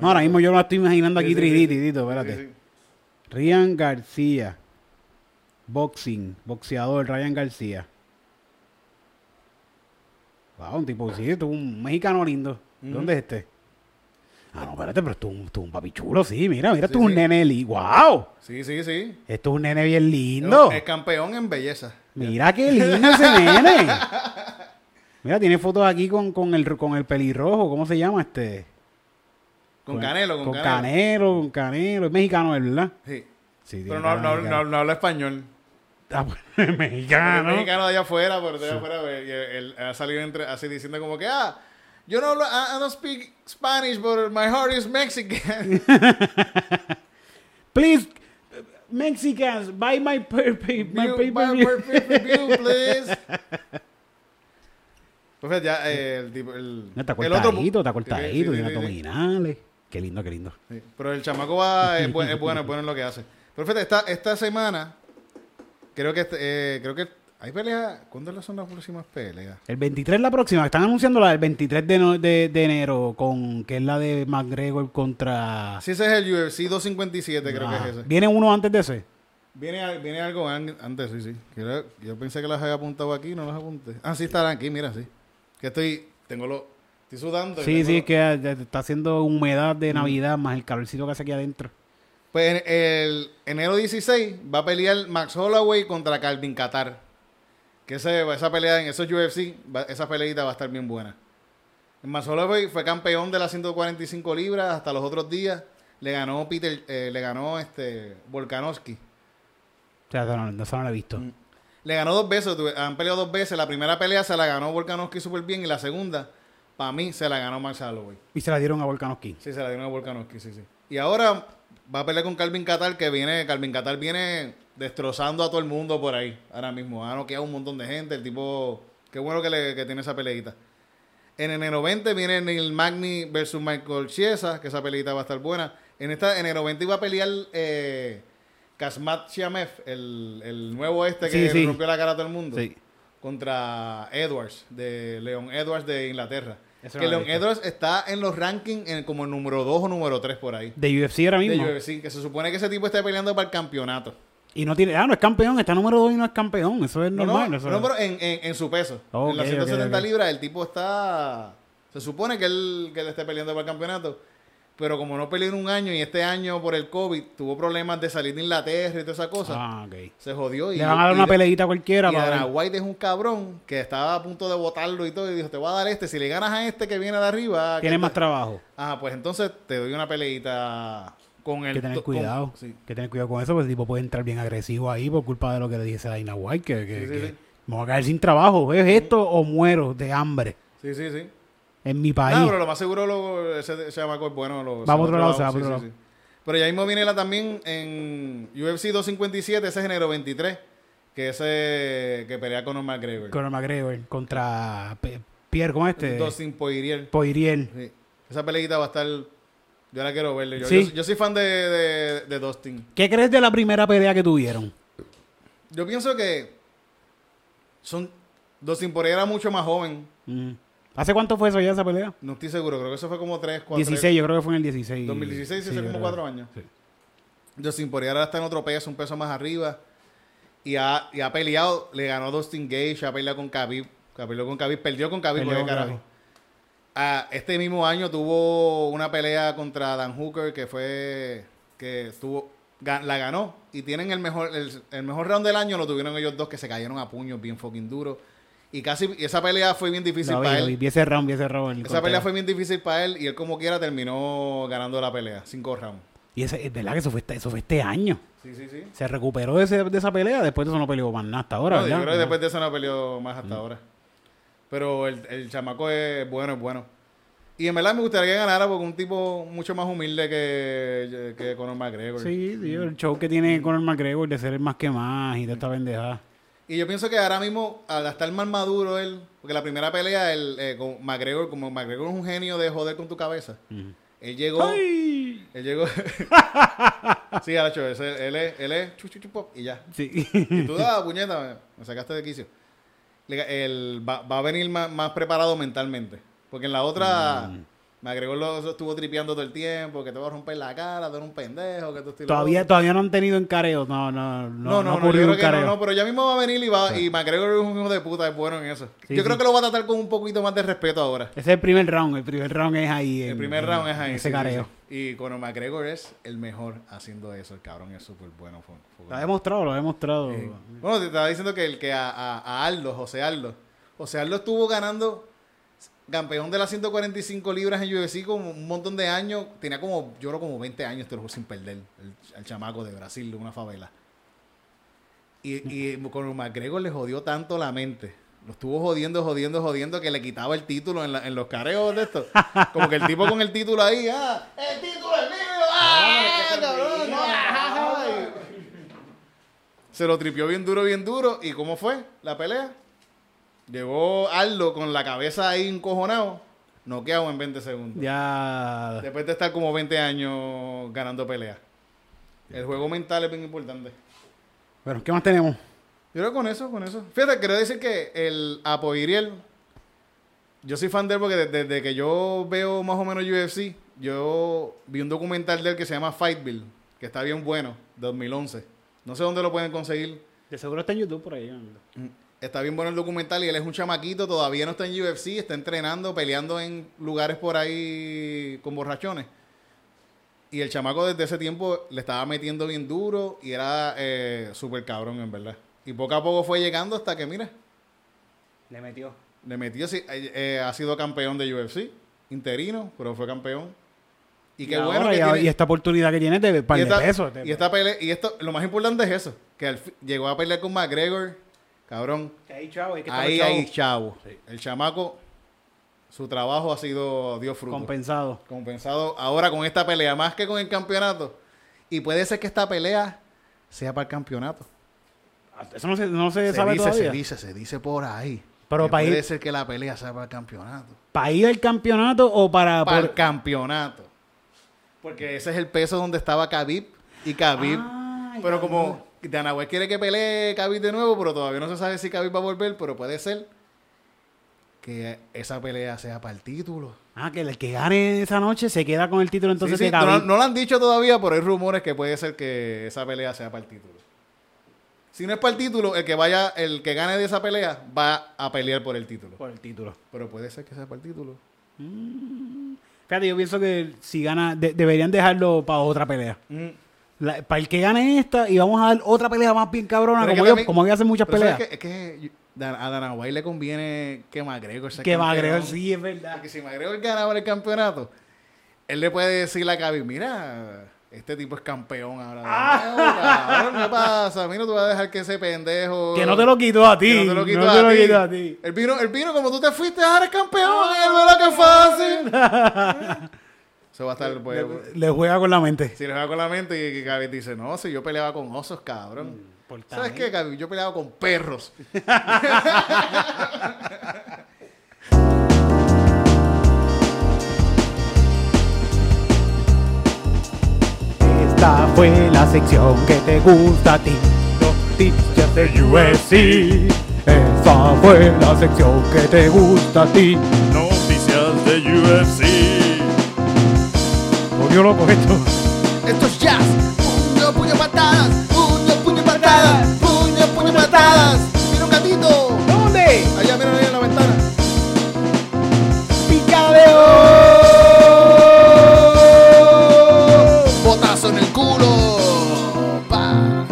No, ahora mismo yo me la estoy imaginando aquí Sí, sí, 3D, sí. Titito, Sí, espérate. Ryan García. Boxing. Boxeador, Ryan García. Wow, un tipo, sí, esto es un mexicano lindo. ¿Dónde es este? Ah, no, espérate, pero esto es un, esto es un papi chulo, sí, mira, mira, Sí, esto es un sí. nene li ¡Wow! Sí, sí, sí. Esto es un nene bien lindo. Es campeón en belleza. Mira qué lindo ese nene. Mira, tiene fotos aquí con, con, el, con el pelirrojo, ¿cómo se llama este? Con Canelo, con, con Canelo. Canelo, con Canelo. Es mexicano, ¿verdad? Sí. Sí, Pero no, cara no, mexicano. no, no habla español. Ah, mexicano. Es mexicano de allá afuera, pero de allá afuera y él, él ha salido entre, así diciendo como que, ah, yo no hablo, I, I don't speak Spanish, but my heart is Mexican. Please, Mexicans, buy my, per- my View- paper my view. perfect view, please. Pues ya, eh, el, tipo- el, No, está el cortadito, está Sí, cortadito, sí, sí, tiene sí, sí. abdominales. Qué lindo, qué lindo. Sí, Pero el chamaco va, es, buen- es bueno, es bueno en lo que hace. Pero fíjate, esta, esta semana, creo que este- eh, creo que hay peleas. ¿Cuándo son las próximas peleas? El 23 la próxima, están anunciando la del 23 de, no- de, de enero, con que es la de McGregor contra... Sí, ese es el UFC 257, creo Ah, que es ese. ¿Viene uno antes de ese? Viene, viene algo an- antes, sí, sí. Creo- yo pensé que las había apuntado aquí, no las apunté. Ah, sí, estarán aquí, mira, sí. Que estoy, tengo lo, estoy sudando. Sí, sí, lo- que eh, está haciendo humedad de Navidad más el calorcito que hace aquí adentro. Pues en el enero 16 va a pelear Max Holloway contra Calvin Qatar. Que ese- esa pelea en esos UFC, va- esa peleita va a estar bien buena. Max Holloway fue campeón de las 145 libras hasta los otros días. Le ganó Peter, eh, le ganó este Volkanovski. O sea, no, no lo he visto. Mm. Le ganó dos veces, han peleado dos veces. La primera pelea se la ganó Volkanovski súper bien y la segunda, para mí, se la ganó Max Holloway. Y se la dieron a Volkanovski. Sí, se la dieron a Volkanovski, sí, sí. Y ahora va a pelear con Calvin Qatar, que viene, Calvin Qatar viene destrozando a todo el mundo por ahí, ahora mismo. Ha noqueado un montón de gente, el tipo, qué bueno que, le, que tiene esa peleita. En enero 20 viene Neil Magny versus Michael Chiesa, que esa peleita va a estar buena. En esta enero 20 iba a pelear eh, Chiamev, el, el nuevo este que Sí, rompió la cara a todo el mundo, Sí. contra Edwards, de Leon Edwards de Inglaterra. Eso que no Leon. Edwards está en los rankings en como el número 2 o número 3 por ahí. De UFC ahora De mismo. UFC, que se supone que ese tipo está peleando para el campeonato. Y no tiene... Ah, no es campeón. Está número 2 y no es campeón. Eso es No, normal. no, eso- no, pero en, en- en su peso. Ok, en las ok, 170 ok. libras el tipo está... Se supone que él, que él esté peleando para el campeonato. Pero como no peleó en un año y este año por el COVID tuvo problemas de salir de Inglaterra y toda esa cosa, Ah, se jodió. Y, Le van a dar una peleita cualquiera Y para. White es un cabrón que estaba a punto de votarlo y todo. Y dijo, te voy a dar este. Si le ganas a este que viene de arriba... Tiene más trabajo. Ajá, pues entonces te doy una peleita con el... Que tener con- cuidado. sí. que tener cuidado con eso, porque el tipo puede entrar bien agresivo ahí por culpa de lo que le dice a Dana White, que, que, Sí, sí, que me voy a caer sin trabajo. ¿Es esto o muero de hambre Sí, sí, sí. En mi país? No, pero lo más seguro lo, ese, ese chamaco es bueno. Lo, Va por otro lado, se va sí, otro sí. lado. Pero ya mismo viene la también en UFC 257, ese es enero 23, que ese que pelea con Omar McGregor. Conor McGregor contra Pierre, ¿cómo este? Dustin Poirier. Poirier. Sí. Esa peleita va a estar... Yo la quiero ver. Yo, Sí. yo, yo soy fan de, de, de Dustin. ¿Qué crees de la primera pelea que tuvieron? Yo pienso que son... Dustin Poirier era mucho más joven. Mm. ¿Hace cuánto fue eso ya esa pelea? No estoy seguro, creo que eso fue como 3, 4... 16, yo creo que fue en el 16. 2016, sí, hace como creo. cuatro años. Sí. Justin Poirier ahora está en otro peso, un peso más arriba. Y ha, y ha peleado, le ganó Dustin Gage, ha peleado con Khabib. Peleó con Khabib, perdió con Khabib, Perdió porque con carajo. Ah, este mismo año tuvo una pelea contra Dan Hooker que fue que estuvo la ganó y tienen el mejor el, el mejor round del año lo tuvieron ellos dos que se cayeron a puños bien fucking duro y casi y esa pelea fue bien difícil para él vi, ese round, vi ese round. esa pelea fue bien difícil para él y él como quiera terminó ganando la pelea cinco rounds Y ese, es verdad que eso fue, este, eso fue este año. sí sí sí Se recuperó de, ese- de esa pelea, después de eso no peleó más nada hasta ahora, No, ¿verdad? yo creo que después de eso no peleó más hasta ahora. Pero el, el chamaco es bueno, es bueno. Y en verdad me gustaría que ganara porque un tipo mucho más humilde que, que Conor McGregor. Sí, sí, el show que tiene con el McGregor de ser el más que más y de esta pendejada. Y yo pienso que ahora mismo, al estar más maduro él, porque la primera pelea el, eh, con McGregor, como McGregor es un genio de joder con tu cabeza, él llegó... ¡Ay! Él llegó... sí, Aracho, ese- él es, él es chu, chu, chu, pop, y ya. Sí. Y tú, ah, puñeta, me, sacaste de quicio. Le- él va, va a venir más, más preparado mentalmente. Porque en la otra, Mm. McGregor lo estuvo tripeando todo el tiempo, que te va a romper la cara, tú eres un pendejo, que tú estás todavía, todavía no han tenido encareo. No, no, no. No, no, no, yo ocurrió creo que no, no, pero ya mismo va a venir y va, y McGregor es un hijo de puta, es bueno en eso. Sí, yo creo que lo va a tratar con un poquito más de respeto ahora. Ese es el primer round. El primer round es ahí. El en- primer round es ahí. Ese sí, careo. Y Conor McGregor es el mejor haciendo eso. El cabrón es súper bueno. fue- fue Lo ha demostrado, lo ha demostrado. Bueno, te estaba diciendo que el que a, a- a Aldo, José Aldo, José Aldo estuvo ganando campeón de las 145 libras en UFC como un montón de años. Tenía como, yo creo como 20 años, te lo juro, sin perder. El, el chamaco de Brasil, de una favela. Y, y con McGregor le jodió tanto la mente. Lo estuvo jodiendo, jodiendo, jodiendo que le quitaba el título en, la- en los careos de esto. Como que el tipo con el título ahí, ¡ah! ¡El título es mío! ¡Ah! cabrón! ¡No! ¡Ah! Y- Se lo tripió bien duro, bien duro. ¿Y cómo fue la pelea? Llegó Aldo con la cabeza ahí encojonado, noqueado en 20 segundos. Ya. Después de estar como 20 años ganando peleas. El juego mental es bien importante. Bueno, ¿qué más tenemos? Yo creo que con eso, con eso. Fíjate, quiero decir que el Apo Iriel, yo soy fan de él porque desde, desde que yo veo más o menos UFC, yo vi un documental de él que se llama Fightville, que está bien bueno, 2011. No sé dónde lo pueden conseguir. De seguro está en YouTube por ahí. Está bien bueno el documental y él es un chamaquito, todavía no está en UFC, está entrenando, peleando en lugares por ahí con borrachones. Y el chamaco desde ese tiempo le estaba metiendo bien duro y era eh, súper cabrón, en verdad. Y poco a poco fue llegando hasta que, mira, Le metió. le metió, sí, eh, eh, ha sido campeón de UFC, interino, pero fue campeón. Y qué bueno ahora que tiene- y esta oportunidad que tiene de par y de esta, y esta pelea, y esto, lo más importante es eso, que al llegó a pelear con McGregor, cabrón, Ahí, chavo, hay que Ahí chavo. hay chavo. El chamaco, su trabajo ha sido, dio fruto. compensado. Compensado ahora con esta pelea, más que con el campeonato. Y puede ser que esta pelea sea para el campeonato. Eso no se, no se, Se sabe dice, todavía. se dice, se dice por ahí. Pero para puede ir- ser que la pelea sea para el campeonato. ¿Para ir al campeonato o para...? Para por- el campeonato. Porque ese es el peso donde estaba Khabib y Khabib. Ay, pero como Dana White quiere que pelee Khabib de nuevo, pero todavía no se sabe si Khabib va a volver, pero puede ser que esa pelea sea para el título. Ah, que el que gane esa noche se queda con el título entonces Sí, sí, de no, lo han dicho todavía, pero hay rumores que puede ser que esa pelea sea para el título. Si no es para el título, el que vaya, el que gane de esa pelea va a pelear por el título. Por el título. Pero puede ser que sea para el título. Fíjate, yo pienso que si gana, de- deberían dejarlo para otra pelea. Mm. La- para el que gane esta y vamos a dar otra pelea más bien cabrona, Pero es como, ellos, también- como ellos hacen muchas peleas. Es que a Dana White le conviene que McGregor Que. McGregor sí, es verdad. Porque si McGregor ganaba el campeonato, él le puede decir a Khabib, mira, este tipo es campeón ahora. Ah. ¿Qué pasa? A mí no te vas a dejar que ese pendejo... Que no te lo quitó a ti. Que no te lo quito, no a, te lo ti. quitó a ti. Él vino, él vino como tú te fuiste, ahora es campeón. él ve lo que fácil. Eso va a estar... pues, Le juega con la mente. si le juega con la mente y que Khabib dice, no, si yo peleaba con osos, cabrón. por ¿Sabes qué, Khabib? Yo peleaba con perros. Esta fue la sección que te gusta a ti. Noticias de UFC. Esta fue la sección que te gusta a ti. Noticias de UFC. Volvió loco esto. Esto es jazz. Puño, puño, patadas. Puño, puño, patadas. Puño, puño, patadas. Mira un gatito. ¿Dónde? Allá, mira ahí en la ventana. Picadeo. Botazo en el culo. Pa.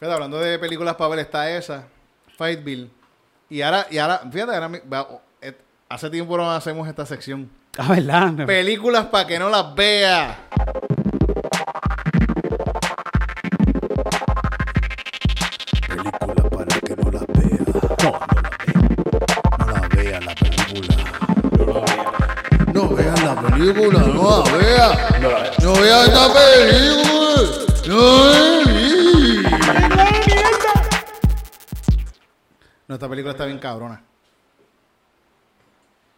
Fíjate, hablando de películas para ver, está esa, Fight Bill. Y ahora, y ahora, fíjate, ahora mi- va- et- hace tiempo no hacemos esta sección. Ah, ¿verdad? Películas para que no las vea. Película para que no la vea. No, la vea la película. No vean la película, no la vea. No vea esta película. No, no, esta película está bien cabrona.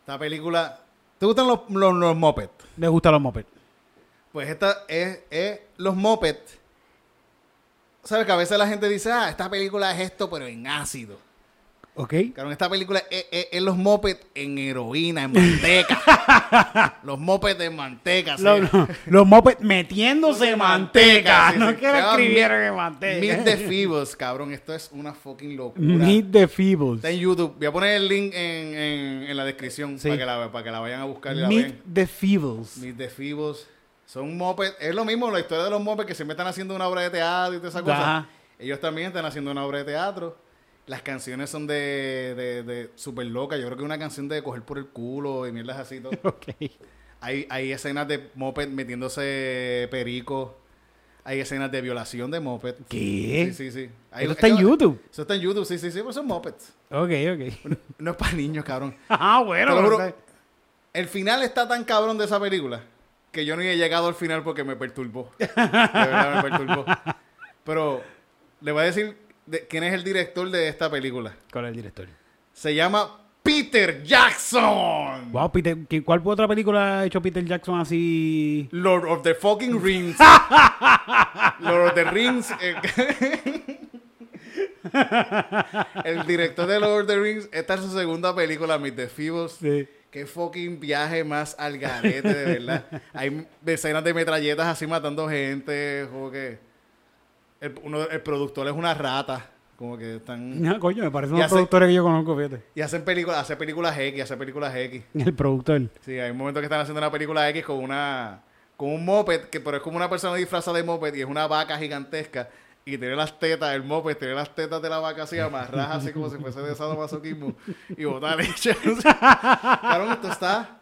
Esta película. ¿Te gustan los, los, los mopeds? Le gustan los mopeds. Pues esta es, es los mopeds. ¿Sabes que a veces la gente dice, ah, esta película es esto, pero en ácido? ¿Ok? Claro, esta película es, es- es los mopeds en heroína, en manteca. los mopeds en manteca. sí. Los, los, los mopeds metiéndose manteca. sí, no sí. que lo Se escribieron en manteca. Meet the Feebles, cabrón. Esto es una fucking locura. Meet the Feebles. Está en YouTube. Voy a poner el link en, en- en la descripción Sí. para, que la, para que la vayan a buscar y la Meet the Feebles. Meet the Feebles. Son mopeds. Es lo mismo la historia de los mopeds que siempre están haciendo una obra de teatro y toda esa cosa. Ellos también están haciendo una obra de teatro. Las canciones son de, de, de súper locas. Yo creo que una canción de coger por el culo y mierdas así. Todo. Ok. Hay, hay escenas de moped metiéndose perico. Hay escenas de violación de moped. ¿Qué? Sí, sí, sí. Hay- Eso está en YouTube. Eso está en YouTube, sí, sí, sí, pero son mopeds. Ok, ok. No es para niños, cabrón. Ah, bueno. pero- el final está tan cabrón de esa película que yo ni he llegado al final porque me perturbó. De verdad me perturbó. Pero le voy a decir de- quién es el director de esta película. ¿Cuál es el director? Se llama Peter Jackson. Wow, Peter, ¿qué- ¿cuál otra película ha hecho Peter Jackson así? Lord of the fucking Rings. Lord of the Rings. eh, el director de Lord of the Rings. Esta es su segunda película, Meet the Feebles. Sí. Qué fucking viaje más al garete, de verdad. Hay decenas de metralletas así matando gente. Como que. El, uno, el productor es una rata. Como que están. No, coño, me parecen sé. productores que yo conozco, fíjate. Y hacen películas, hace películas X, hace películas X. El productor. Sí, hay un momento que están haciendo una película X con una con un moped, que pero es como una persona disfrazada de moped y es una vaca gigantesca y tiene las tetas, el moped tiene las tetas de la vaca así amarradas así como si fuese de sadomasoquismo y botar leche. claro, esto está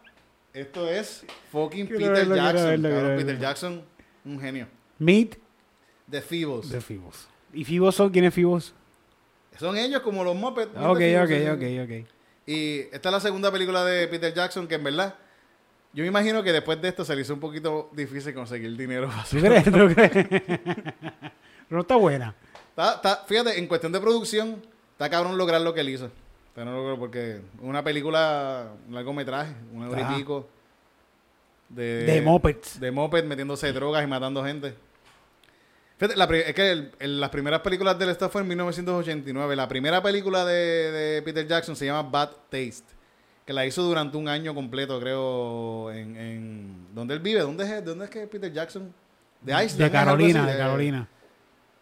esto es fucking Peter Jackson. Peter. Jackson, un genio. Meet De Feebles. the Fibos. ¿Y Fibos son? ¿Quién es Fibos? Son ellos como los mopeds. Ah, Ok, The ok, ok, ok. Y esta es la segunda película de Peter Jackson que en verdad yo me imagino que después de esto se le hizo un poquito difícil conseguir dinero. para ¿Tú crees? ¿Tú crees? no está buena. Está- está- fíjate, en cuestión de producción, está cabrón lograr lo que él hizo. Está no logró porque una película, un largometraje, una hora Ajá. y pico. De, De mopeds. De moped metiéndose drogas y matando gente. Fíjate, la es que el- el- las primeras películas de él esta fue en 1989. La primera película de, de Peter Jackson se llama Bad Taste. Que la hizo durante un año completo, creo, en... en ¿Dónde él vive? ¿Dónde es, ¿Dónde es que es Peter Jackson? De Iceland. De ¿es algo Carolina, así? de Carolina.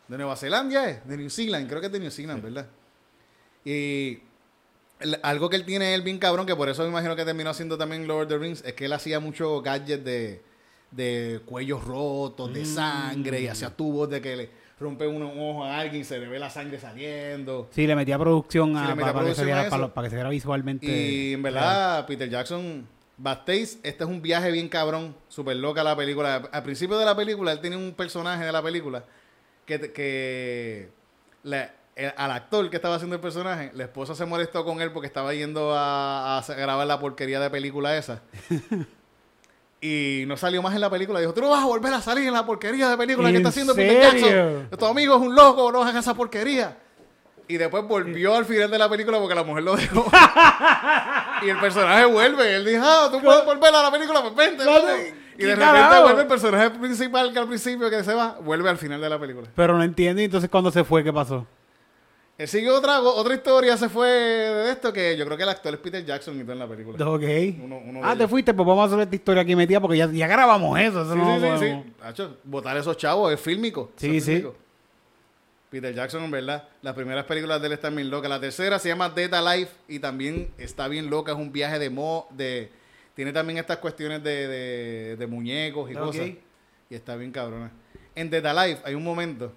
De Nueva Zelanda es, de New Zealand, creo que es de New Zealand, ¿verdad? Y el- algo que él tiene él bien cabrón, que por eso me imagino que terminó haciendo también Lord of the Rings, es que él hacía muchos gadgets de, de cuellos rotos, de sangre, y hacía tubos de que le rompe un, un ojo a alguien y se le ve la sangre saliendo. Sí, le metía producción a, Sí, le metía para, que se viera, eso. para, lo- para que se viera visualmente. Y en verdad, Peter Jackson, Taste, este es un viaje bien cabrón, súper loca la película. Al principio de la película, él tiene un personaje de la película que, que el- al actor que estaba haciendo el personaje, la esposa se molestó con él porque estaba yendo a, grabar la porquería de película esa. Y no salió más en la película. Dijo, tú no vas a volver a salir en la porquería de película que ¿En está haciendo Peter? Jackson. Tu amigo es un loco, no hagas esa porquería. Y después volvió al final de la película porque la mujer lo dejó. y el personaje vuelve. Él dijo, ah, tú puedes volver a la película, pues vente, vente. Y ¿Qué de repente carajo? vuelve el personaje principal que al principio que se va, vuelve al final de la película. Pero no entiende, entonces cuando se fue, ¿qué pasó? Él siguió otra, otra historia, se fue de esto, que yo creo que el actor es Peter Jackson y todo en la película. Ok. Uno- uno ah, te ellos. fuiste, pues vamos a hacer esta historia aquí metida porque ya, ya grabamos eso. eso Sí, no sí, sí, sí. Hacho, botar esos chavos es fílmico. Sí, sí. fílmico. Peter Jackson, en verdad, las primeras películas de él están bien locas. La tercera se llama Dead Alive y también está bien loca. Es un viaje de mo... de Tiene también estas cuestiones de, de, de muñecos y Ok. cosas. Y está bien cabrona. En Dead Alive hay un momento.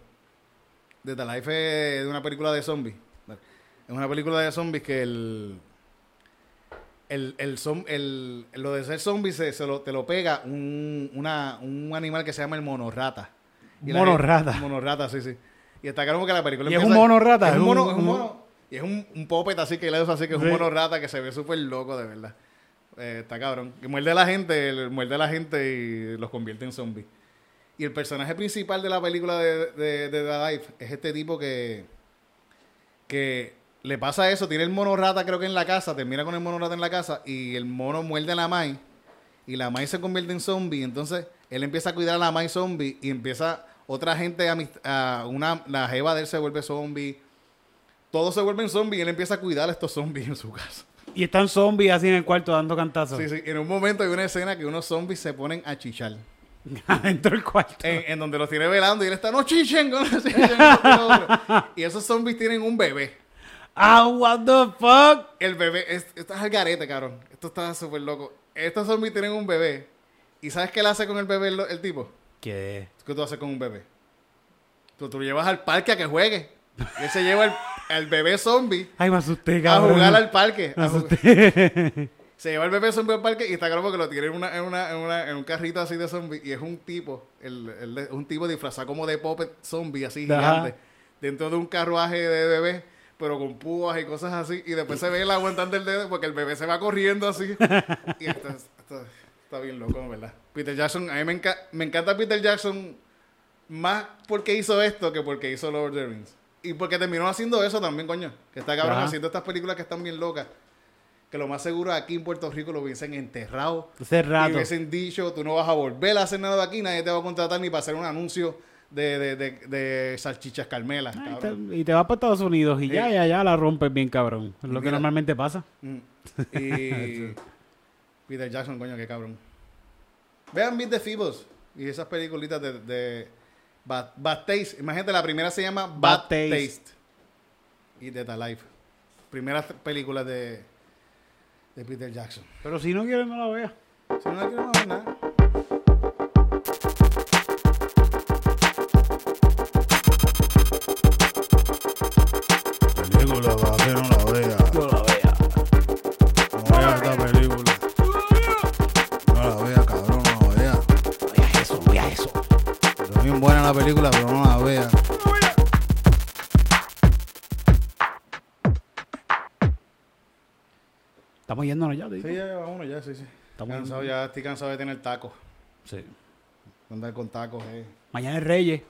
Dead Alive es de una película de zombies. Es una película de zombies que el... El, el, zom- el- lo de ser zombie se, se lo, te lo pega un, una, un animal que se llama el monorrata. Y Monorrata. gente- Monorrata, sí, sí. Y está claro que la película ¿Y es un monorrata? Es un mono, es un mono. Y es un, un puppet así que le así que es Sí. un monorrata que se ve súper loco, de verdad. Eh, está cabrón. Que muerde a la gente, el- muerde a la gente y los convierte en zombies. Y el personaje principal de la película de, de, de The Life es este tipo que, que le pasa eso, tiene el mono rata creo que en la casa, termina con el mono rata en la casa y el mono muerde a la Mai y la Mai se convierte en zombie. Entonces él empieza a cuidar a la Mai zombie y empieza otra gente, amist- a una, la jeva de él se vuelve zombie. Todos se vuelven zombies y él empieza a cuidar a estos zombies en su casa. Y están zombies así en el cuarto dando cantazos. Sí, sí. En un momento hay una escena que unos zombies se ponen a chichar. Adentro del cuarto. En, en donde los tiene velando y él está, no chichen, no chichen. y lo otro". Y esos zombies tienen un bebé. Ah, what the fuck. El bebé, es, esto es al garete, cabrón. Esto está súper loco. Estos zombies tienen un bebé. ¿Y sabes qué le hace con el bebé el, el tipo? ¿Qué? ¿Qué tú haces con un bebé? Tú, tú lo llevas al parque a que juegue. Y él se lleva el, al bebé zombie Ay, me asusté, a cabrón. jugar al parque. Me a asusté. Se lleva el bebé zombie al parque y está claro porque lo tiene en, una, en, una, en, una- en un carrito así de zombie y es un tipo, el, el- un tipo disfrazado como de puppet zombie así Ajá. gigante, dentro de un carruaje de bebé, pero con púas y cosas así, y después se ve él aguantando el dedo porque el bebé se va corriendo así. y esto es- esto es- Está bien loco, ¿verdad? Peter Jackson, a mí me, enca- me encanta Peter Jackson más porque hizo esto que porque hizo Lord of the Rings. Y porque terminó haciendo eso también, coño. Que está cabrón Ajá. haciendo estas películas que están bien locas. Que lo más seguro aquí en Puerto Rico lo hubiesen enterrado. Hace Y hubiesen dicho, tú no vas a volver a hacer nada de aquí, nadie te va a contratar ni para hacer un anuncio de, de, de, de salchichas Carmela. Ah, y te- y te vas para Estados Unidos y ya, ya, ya la rompes bien, cabrón. Es lo que normalmente pasa. Mm. Y Peter Jackson, coño, qué cabrón. Vean Beat the Feebles y esas peliculitas de, de Bad, Bad Taste. Imagínate, la primera se llama Bad, Bad Taste. Taste. y Dead Alive. Primeras películas de, de Peter Jackson. Pero si no quieres, no la veas. Si no la quiero no ver nada. Yéndonos ya, Sí, ya, ya, vámonos ya, sí, sí. Estamos- Cansado, ya estoy cansado de tener tacos. Sí. Andar con tacos, eh. Mañana es Reyes.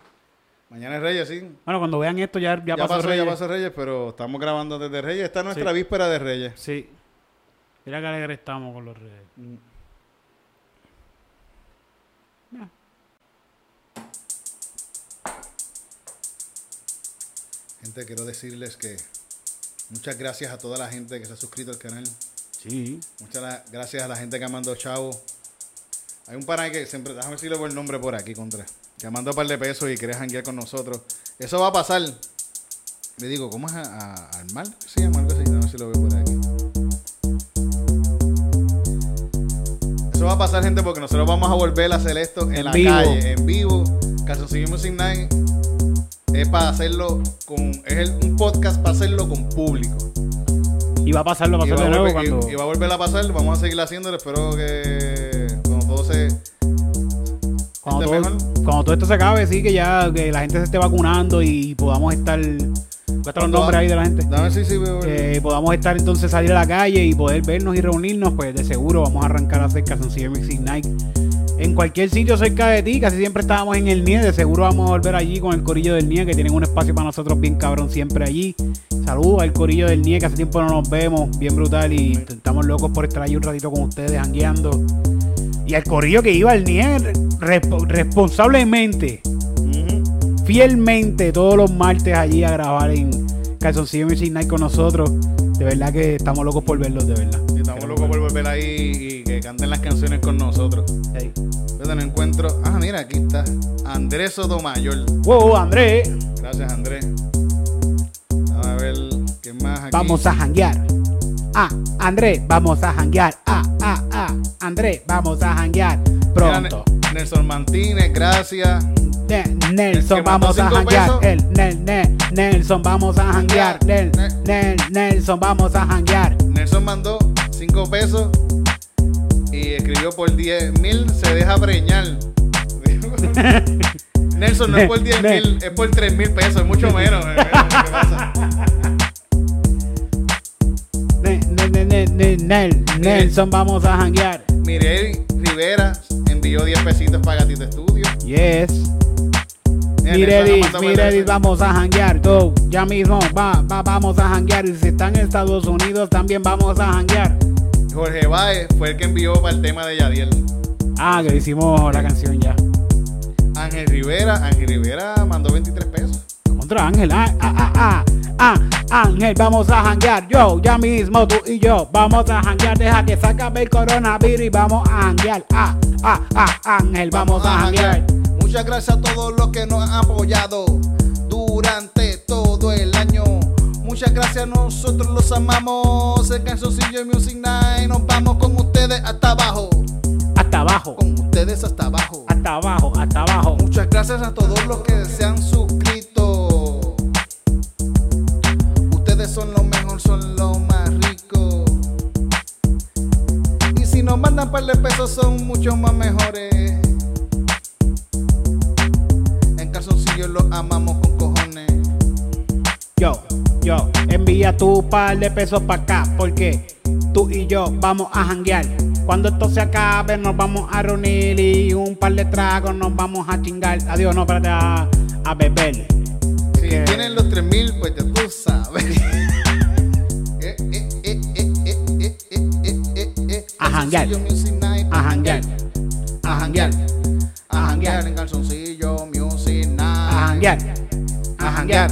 Mañana es Reyes, sí. Bueno, cuando vean esto ya, ya, Ya, pasó, pasó, Reyes. ya pasó Reyes, pero estamos grabando desde Reyes. Esta es nuestra Sí. víspera de Reyes. Sí. Mira qué alegre estamos con los Reyes. Gente, quiero decirles que muchas gracias a toda la gente que se ha suscrito al canal. Sí. Muchas gracias a la gente que ha mandado chavo. Hay un pana que siempre, déjame decirle por el nombre por aquí, contra. Que ha mandado un par de pesos y quiere janguear con nosotros. Eso va a pasar. Le digo, ¿cómo es a, a- al mal? ¿Qué se llama algo así? A ver si lo veo por aquí. Eso va a pasar, gente, porque nosotros vamos a volver a hacer esto en, la vivo. calle, en vivo. Calzoncillo Music Night es para hacerlo con. Es el- un podcast para hacerlo con público. Y va a pasarlo, va a pasar de nuevo volver, cuando... y va a volver a pasar, vamos a seguir haciéndolo. Espero que cuando todo se. Cuando todo, mejor. cuando todo esto se acabe, sí, que ya que la gente se esté vacunando y podamos estar... Cuesta los nombres ahí de la gente. Dame sí, Eh, podamos estar entonces salir a la calle y poder vernos y reunirnos, pues de seguro vamos a arrancar a hacer Calzoncillo Music Night en cualquier sitio cerca de ti. Casi siempre estábamos en el NIE, de seguro vamos a volver allí con el corillo del NIE, que tienen un espacio para nosotros bien cabrón siempre allí. Saludos al corillo del NIE, que hace tiempo no nos vemos, bien brutal y estamos locos por estar allí un ratito con ustedes, jangueando. Y al corillo que iba al NIE resp- responsablemente fielmente todos los martes allí a grabar en Calzoncillo Music Night con nosotros. De verdad que estamos locos por verlos, de verdad. Volver ahí y que canten las canciones con nosotros. Hey. Yo no encuentro. Ah, mira, aquí está. Andrés Sotomayor. Wow, Andrés, Gracias, Andrés. Vamos a ver qué más aquí. vamos a janguear. Ah, Andrés, vamos a janguear. Ah, ah, ah, Andrés, vamos a janguear. Pronto. Ne- Nelson Martínez, gracias. Ne- El Nelson, vamos a janguear. El, Nel, Nel, Nelson, vamos a janguear. Nel, Ne- Nel, Nelson, vamos a janguear. Nelson mandó 5 pesos y escribió por 10 mil se deja preñar. Nelson no es por 10 Ne- mil, es por 3 mil pesos, es mucho menos. eh, ¿Qué pasa? Ne- ne- ne- ne- ne- Nel, Nelson, vamos a janguear. Mirel Rivera envió 10 pesitos para Gatito Estudio. Yes. El- vamos a janguear. Go, ya mismo, va, va, vamos a janguear. Y si están en Estados Unidos, también vamos a janguear. Jorge Baez fue el que envió para el tema de Yadiel. Ah, que hicimos la canción ya. Ángel Rivera, Ángel Rivera mandó 23 pesos. Contra Ángel. Ah, ah, ah, ah. Ah, Ángel, vamos a janguear. Yo, ya mismo, tú y yo. Vamos a janguear. Deja que se acabe el coronavirus y vamos a janguear. Ah, ah, ah, Ángel, vamos, a janguear. Muchas gracias a todos los que nos han apoyado durante todo el año. Muchas gracias, nosotros los amamos. El Calzoncillo Music Night. Nos vamos con ustedes hasta abajo. Hasta abajo, Con ustedes hasta abajo. hasta abajo, hasta abajo. Muchas gracias a todos los que se han suscrito. Ustedes son lo mejor, son lo más rico. Y si nos mandan par de pesos son mucho más mejores calzoncillos los amamos con cojones. Yo, yo, envía tu par de pesos para acá, porque tú y yo vamos a janguear. Cuando esto se acabe, nos vamos a reunir y un par de tragos nos vamos a chingar. Adiós, no, para a, a beber. Si tienen los 3000, pues ya tú sabes. a janguear. A janguear. A janguear. A janguear en calzoncillo janguear. A janguear.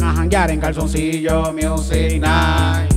A janguear en calzoncillo Music Night.